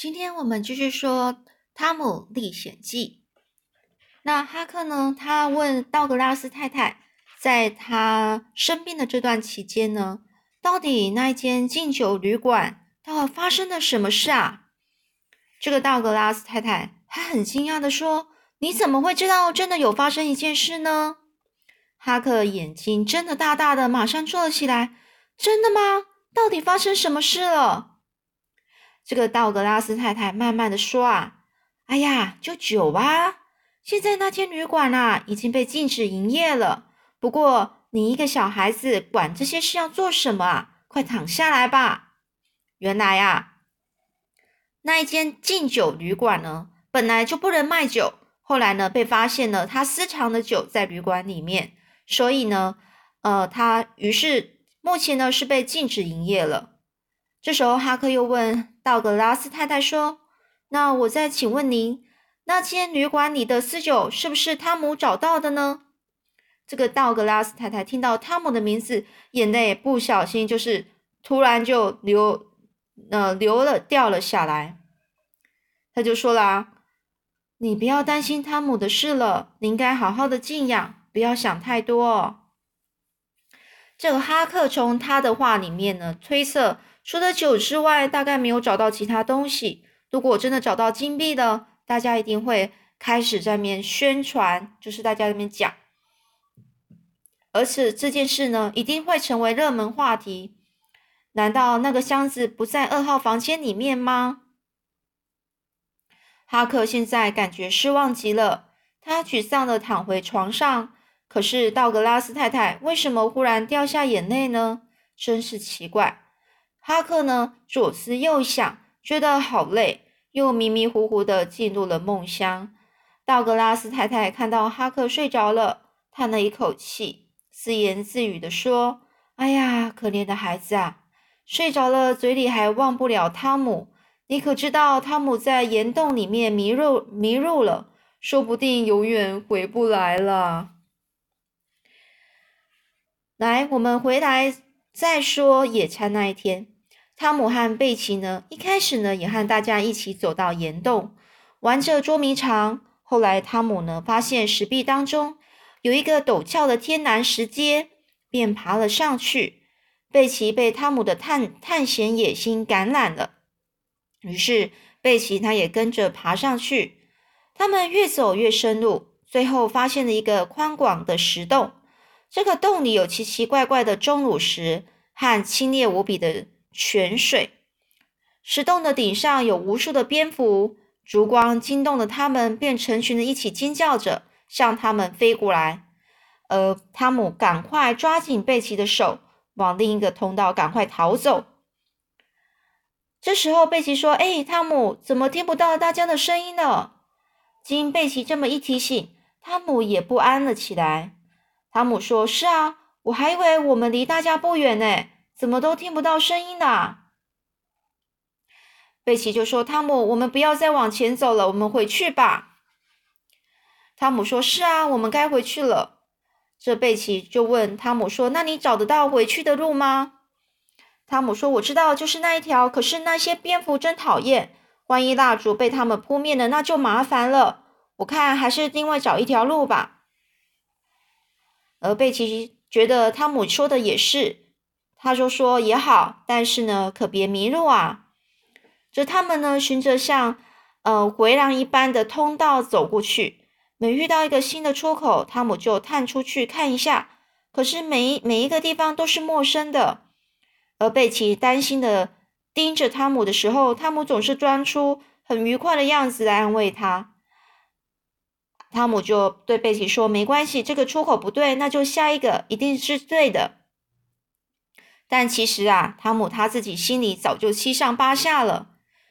今天我们继续说《汤姆历险记》。那哈克呢？他问道格拉斯太太，在他生病的这段期间呢，到底那一间敬酒旅馆到底发生了什么事啊？这个道格拉斯太太还很惊讶的说：“你怎么会知道真的有发生一件事呢？”哈克眼睛睁得大大的，马上坐了起来：“真的吗？到底发生什么事了？”这个道格拉斯太太慢慢的说：“啊，哎呀，就酒啊！现在那间旅馆啊已经被禁止营业了。不过你一个小孩子管这些事要做什么啊？快躺下来吧。原来啊，那一间禁酒旅馆呢，本来就不能卖酒，后来呢被发现了他私藏的酒在旅馆里面，所以呢，呃，他于是目前呢是被禁止营业了。这时候哈克又问。”道格拉斯太太说：“那我再请问您，那间旅馆里的私酒是不是汤姆找到的呢？”这个道格拉斯太太听到汤姆的名字，眼泪不小心就是突然就流，呃，流了掉了下来。他就说啦：“你不要担心汤姆的事了，你应该好好的静养，不要想太多。”这个哈克从他的话里面呢推测。除了酒之外，大概没有找到其他东西。如果真的找到金币了，大家一定会开始在面宣传，就是大家在面讲。而且这件事呢，一定会成为热门话题。难道那个箱子不在二号房间里面吗？哈克现在感觉失望极了，他沮丧的躺回床上。可是道格拉斯太太为什么忽然掉下眼泪呢？真是奇怪。哈克呢，左思右想，觉得好累，又迷迷糊糊的进入了梦乡。道格拉斯太太看到哈克睡着了，叹了一口气，自言自语的说：“哎呀，可怜的孩子啊，睡着了，嘴里还忘不了汤姆。你可知道，汤姆在岩洞里面迷入迷入了，说不定永远回不来了。”来，我们回来再说野餐那一天。汤姆和贝奇呢，一开始呢也和大家一起走到岩洞，玩着捉迷藏。后来汤姆呢发现石壁当中有一个陡峭的天然石阶，便爬了上去。贝奇被汤姆的探探险野心感染了，于是贝奇他也跟着爬上去。他们越走越深入，最后发现了一个宽广的石洞。这个洞里有奇奇怪怪的钟乳石和清冽无比的。泉水，石洞的顶上有无数的蝙蝠，烛光惊动了它们，便成群的一起尖叫着向他们飞过来。而汤姆赶快抓紧贝奇的手，往另一个通道赶快逃走。这时候，贝奇说：“哎，汤姆，怎么听不到大家的声音了？”经贝奇这么一提醒，汤姆也不安了起来。汤姆说：“是啊，我还以为我们离大家不远呢。”怎么都听不到声音呢？贝奇就说：“汤姆，我们不要再往前走了，我们回去吧。”汤姆说：“是啊，我们该回去了。”这贝奇就问汤姆说：“那你找得到回去的路吗？”汤姆说：“我知道，就是那一条。可是那些蝙蝠真讨厌，万一蜡烛被他们扑灭了，那就麻烦了。我看还是另外找一条路吧。”而贝奇觉得汤姆说的也是。他就说也好，但是呢，可别迷路啊！这他们呢，循着像呃回廊一般的通道走过去。每遇到一个新的出口，汤姆就探出去看一下。可是每每一个地方都是陌生的。而贝奇担心的盯着汤姆的时候，汤姆总是装出很愉快的样子来安慰他。汤姆就对贝奇说：“没关系，这个出口不对，那就下一个一定是对的。”但其实啊，汤姆他自己心里早就七上八下了。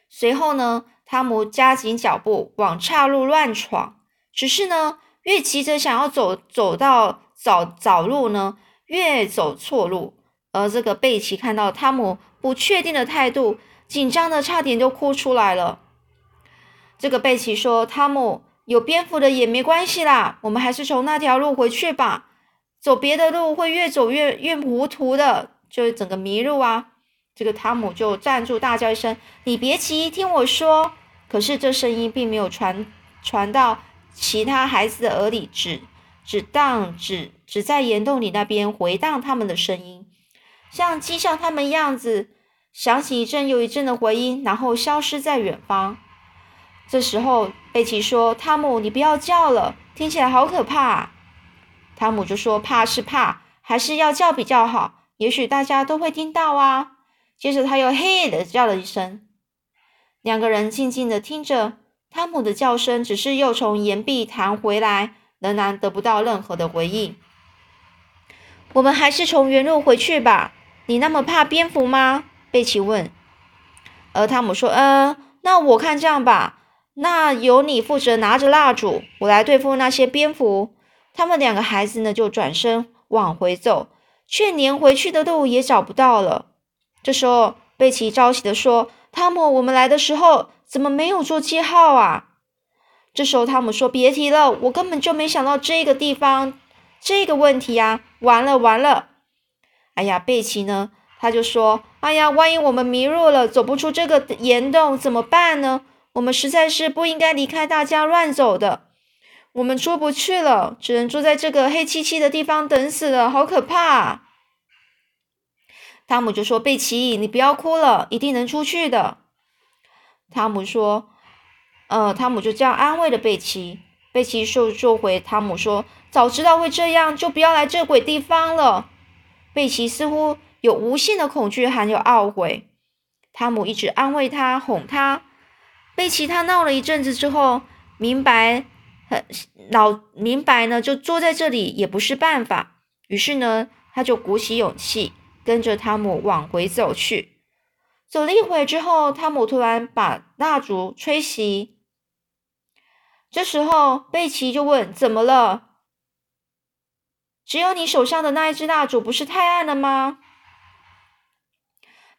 随后呢，汤姆加紧脚步往岔路乱闯。只是呢，越急着想要走走到找找路呢，越走错路。而这个贝奇看到汤姆不确定的态度，紧张的差点就哭出来了。这个贝奇说：“汤姆，有蝙蝠的也没关系啦，我们还是从那条路回去吧。走别的路会越走越越糊涂的。”就整个迷路啊！这个汤姆就站住，大叫一声：“你别急，听我说。”可是这声音并没有传传到其他孩子的耳里，只只荡只只在岩洞里那边回荡他们的声音，像讥笑他们样子，响起一阵又一阵的回音，然后消失在远方。这时候，贝奇说：“汤姆，你不要叫了，听起来好可怕。”汤姆就说：“怕是怕，还是要叫比较好，也许大家都会听到啊。”接着他又嘿的叫了一声。两个人静静的听着，汤姆的叫声只是又从岩壁弹回来，仍然得不到任何的回应。我们还是从原路回去吧。你那么怕蝙蝠吗？贝奇问。而汤姆说：“嗯，那我看这样吧，那由你负责拿着蜡烛，我来对付那些蝙蝠。”他们两个孩子呢，就转身往回走，却连回去的路也找不到了。这时候，贝奇着急的说。汤姆，我们来的时候怎么没有做记号啊？这时候汤姆说：“别提了，我根本就没想到这个地方这个问题呀！完了完了！哎呀，贝奇呢？他就说：哎呀，万一我们迷路了，走不出这个岩洞怎么办呢？我们实在是不应该离开大家乱走的。我们出不去了，只能坐在这个黑漆漆的地方等死了，好可怕！”汤姆就说：“贝奇，你不要哭了，一定能出去的。”汤姆说：“呃，汤姆就这样安慰了贝奇。”贝奇就就回汤姆说：“早知道会这样，就不要来这鬼地方了。”贝奇似乎有无限的恐惧，还有懊悔。汤姆一直安慰他，哄他。贝奇他闹了一阵子之后，明白，很老明白呢，就坐在这里也不是办法。于是呢，他就鼓起勇气。跟着汤姆往回走去，走了一会之后，汤姆突然把蜡烛吹熄。这时候，贝奇就问：“怎么了？只有你手上的那一支蜡烛不是太暗了吗？”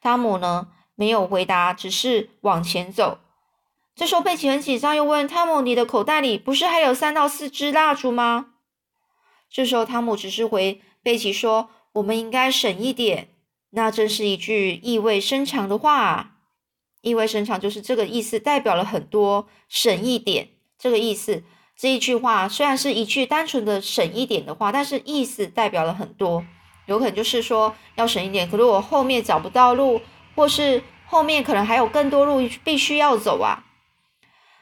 汤姆呢，没有回答，只是往前走。这时候，贝奇很紧张，又问汤姆：“你的口袋里不是还有三到四支蜡烛吗？”这时候，汤姆只是回贝奇说。我们应该省一点，那真是一句意味深长的话。意味深长就是这个意思，代表了很多。省一点这个意思，这一句话虽然是一句单纯的省一点的话，但是意思代表了很多。有可能就是说要省一点，可是我后面找不到路，或是后面可能还有更多路必须要走啊。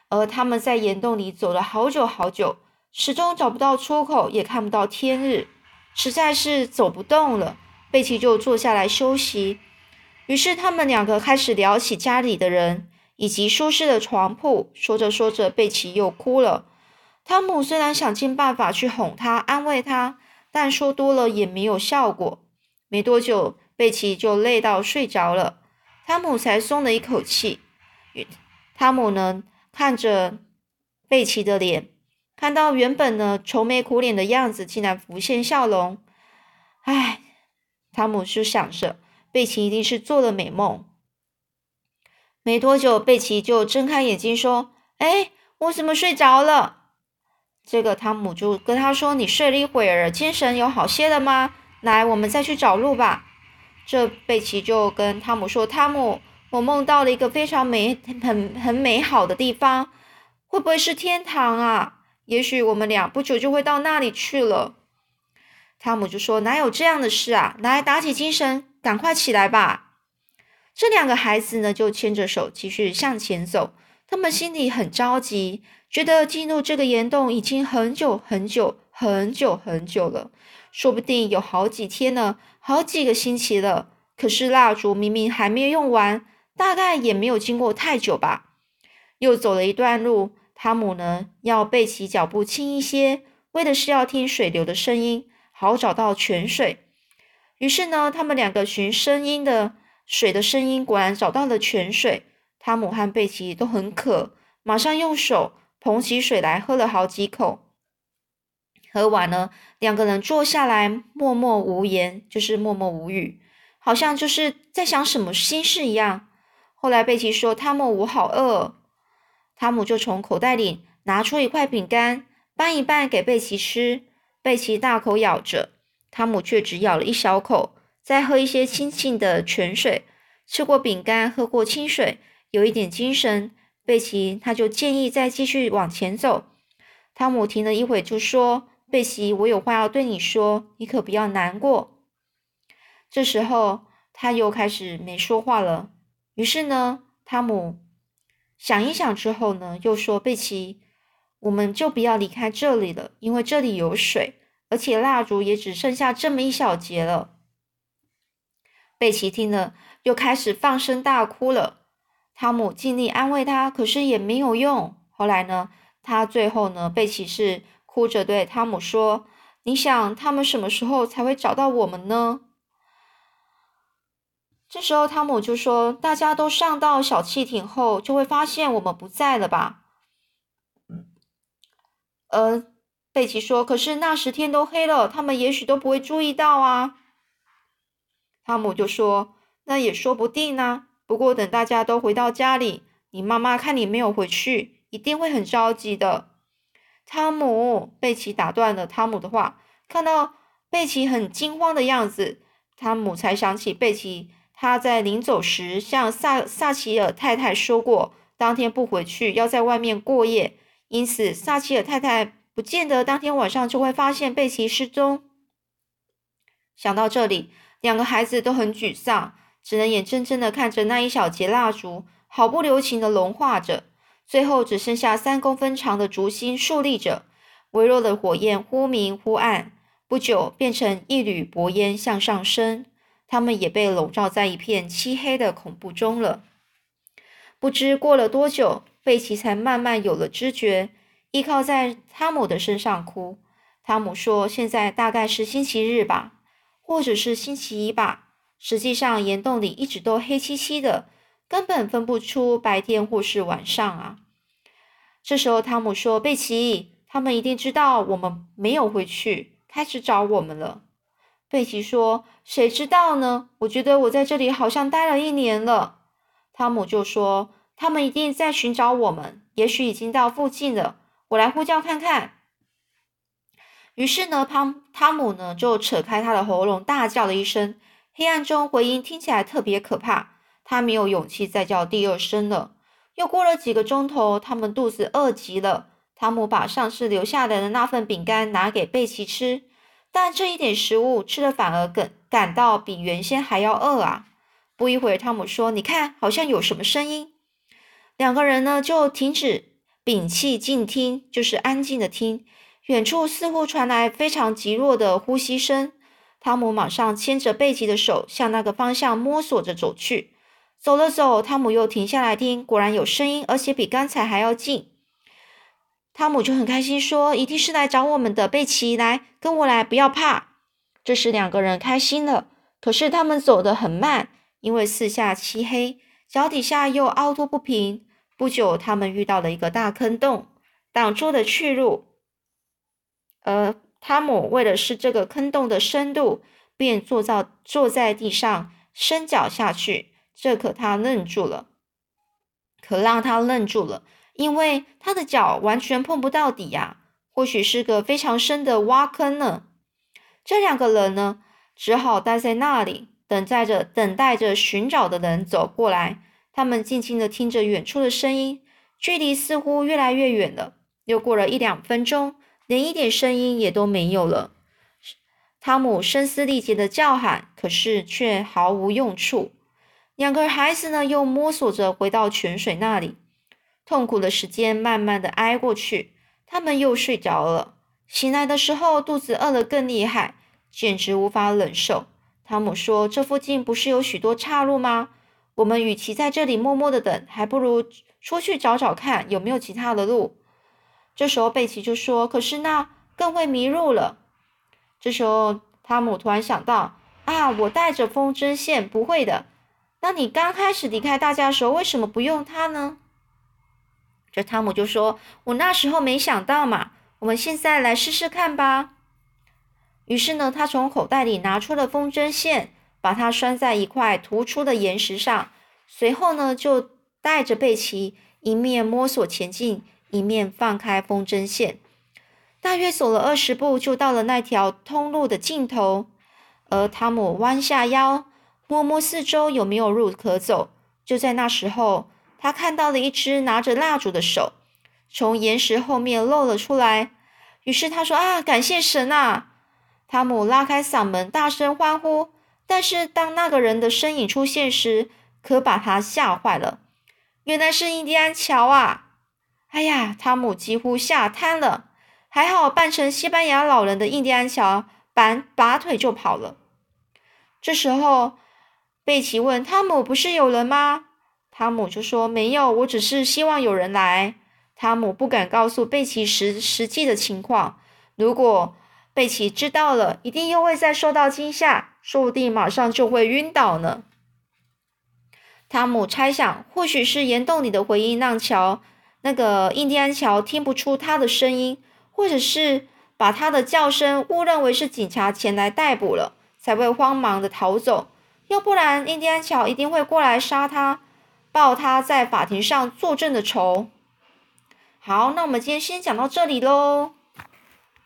而他们在岩洞里走了好久好久，始终找不到出口，也看不到天日。实在是走不动了，贝奇就坐下来休息。于是他们两个开始聊起家里的人以及舒适的床铺。说着说着，贝奇又哭了。汤姆虽然想尽办法去哄他、安慰他，但说多了也没有效果。没多久，贝奇就累到睡着了，汤姆才松了一口气。汤姆呢，看着贝奇的脸。看到原本呢愁眉苦脸的样子，竟然浮现笑容。唉，汤姆就想着贝奇一定是做了美梦。没多久，贝奇就睁开眼睛说：“哎，我怎么睡着了？”这个汤姆就跟他说：“你睡了一会儿，精神有好些了吗？来，我们再去找路吧。”这贝奇就跟汤姆说：“汤姆，我梦到了一个非常美、很很美好的地方，会不会是天堂啊？”也许我们俩不久就会到那里去了。汤姆就说：“哪有这样的事啊！来，打起精神，赶快起来吧。”这两个孩子呢，就牵着手继续向前走。他们心里很着急，觉得进入这个岩洞已经很久很久很久很久了，说不定有好几天了，好几个星期了。可是蜡烛明明还没有用完，大概也没有经过太久吧。又走了一段路。汤姆呢，要贝奇脚步轻一些，为的是要听水流的声音，好找到泉水。于是呢，他们两个寻声音的水的声音，果然找到了泉水。汤姆和贝奇都很渴，马上用手捧起水来喝了好几口。喝完了，两个人坐下来，默默无言，就是默默无语，好像就是在想什么心事一样。后来贝奇说：“汤姆，我好饿。”汤姆就从口袋里拿出一块饼干，掰一半给贝奇吃。贝奇大口咬着，汤姆却只咬了一小口，再喝一些清静的泉水。吃过饼干，喝过清水，有一点精神。贝奇他就建议再继续往前走。汤姆停了一会，就说：“贝奇，我有话要对你说，你可不要难过。”这时候他又开始没说话了。于是呢，汤姆想一想之后呢，又说：“贝奇，我们就不要离开这里了，因为这里有水，而且蜡烛也只剩下这么一小节了。”贝奇听了，又开始放声大哭了。汤姆尽力安慰他，可是也没有用。后来呢，他最后呢，贝奇是哭着对汤姆说：“你想他们什么时候才会找到我们呢？”这时候，汤姆就说：“大家都上到小汽艇后，就会发现我们不在了吧？”呃，贝奇说：“可是那时天都黑了，他们也许都不会注意到啊。”汤姆就说：“那也说不定呢。不过等大家都回到家里，你妈妈看你没有回去，一定会很着急的。”汤姆，贝奇打断了汤姆的话。看到贝奇很惊慌的样子，汤姆才想起贝奇他在临走时向萨萨奇尔太太说过，当天不回去要在外面过夜，因此萨奇尔太太不见得当天晚上就会发现贝奇失踪。想到这里。两个孩子都很沮丧，只能眼睁睁的看着那一小截蜡烛毫不留情的融化着，最后只剩下三公分长的烛芯竖立着，微弱的火焰忽明忽暗，不久变成一缕薄烟向上升。他们也被笼罩在一片漆黑的恐怖中了。不知过了多久，贝奇才慢慢有了知觉，依靠在汤姆的身上哭。汤姆说：“现在大概是星期日吧。”或者是星期一吧。实际上，岩洞里一直都黑漆漆的，根本分不出白天或是晚上啊。这时候，汤姆说：“贝奇，他们一定知道我们没有回去，开始找我们了。”贝奇说：“谁知道呢？我觉得我在这里好像待了一年了。”汤姆就说：“他们一定在寻找我们，也许已经到附近了。我来呼叫看看。”于是呢，汤汤姆呢就扯开他的喉咙，大叫了一声。黑暗中回音听起来特别可怕。他没有勇气再叫第二声了。又过了几个钟头，他们肚子饿极了。汤姆把上次留下来的那份饼干拿给贝奇吃，但这一点食物吃了反而感感到比原先还要饿啊！不一会儿，汤姆说：“你看，好像有什么声音。”两个人呢就停止，屏气静听，就是安静的听。远处似乎传来非常极弱的呼吸声。汤姆马上牵着贝奇的手向那个方向摸索着走去。走了走，汤姆又停下来听，果然有声音，而且比刚才还要近。汤姆就很开心，说：“一定是来找我们的。”贝奇，来跟我来，不要怕。这时两个人开心了。可是他们走得很慢，因为四下漆黑，脚底下又凹凸不平。不久，他们遇到了一个大坑洞，挡住了去路。而汤姆为了试这个坑洞的深度，便坐在坐在地上，伸脚下去。这可他愣住了，可让他愣住了，因为他的脚完全碰不到底呀。或许是个非常深的挖坑呢。这两个人呢，只好待在那里，等待着等待着寻找的人走过来。他们静静的听着远处的声音，距离似乎越来越远了。又过了一两分钟。连一点声音也都没有了。汤姆声嘶力竭的叫喊，可是却毫无用处。两个孩子呢，又摸索着回到泉水那里。痛苦的时间慢慢的挨过去，他们又睡着了。醒来的时候，肚子饿得更厉害，简直无法忍受。汤姆说：“这附近不是有许多岔路吗？我们与其在这里默默的等，还不如出去找找看，有没有其他的路。”这时候，贝奇就说：“可是那更会迷路了。”这时候，汤姆突然想到：“啊，我带着风筝线，不会的。那你刚开始离开大家的时候，为什么不用它呢？”这汤姆就说：“我那时候没想到嘛。我们现在来试试看吧。”于是呢，他从口袋里拿出了风筝线，把它拴在一块突出的岩石上，随后呢，就带着贝奇一面摸索前进。一面放开风筝线，大约走了二十步，就到了那条通路的尽头。而汤姆弯下腰，摸摸四周有没有路可走。就在那时候，他看到了一只拿着蜡烛的手从岩石后面露了出来。于是他说：“啊，感谢神啊！”汤姆拉开嗓门大声欢呼。但是当那个人的身影出现时，可把他吓坏了。原来是印第安乔啊！哎呀，汤姆几乎吓瘫了。还好扮成西班牙老人的印第安乔拔拔腿就跑了。这时候，贝奇问汤姆：“不是有人吗？”汤姆就说：“没有，我只是希望有人来。”汤姆不敢告诉贝奇实实际的情况。如果贝奇知道了，一定又会再受到惊吓，说不定马上就会晕倒呢。汤姆猜想，或许是岩洞里的回音让乔那个印第安乔听不出他的声音。或者是把他的叫声误认为是警察前来逮捕了，才会慌忙的逃走。要不然，印第安乔一定会过来杀他，报他在法庭上作证的仇。好，那我们今天先讲到这里喽。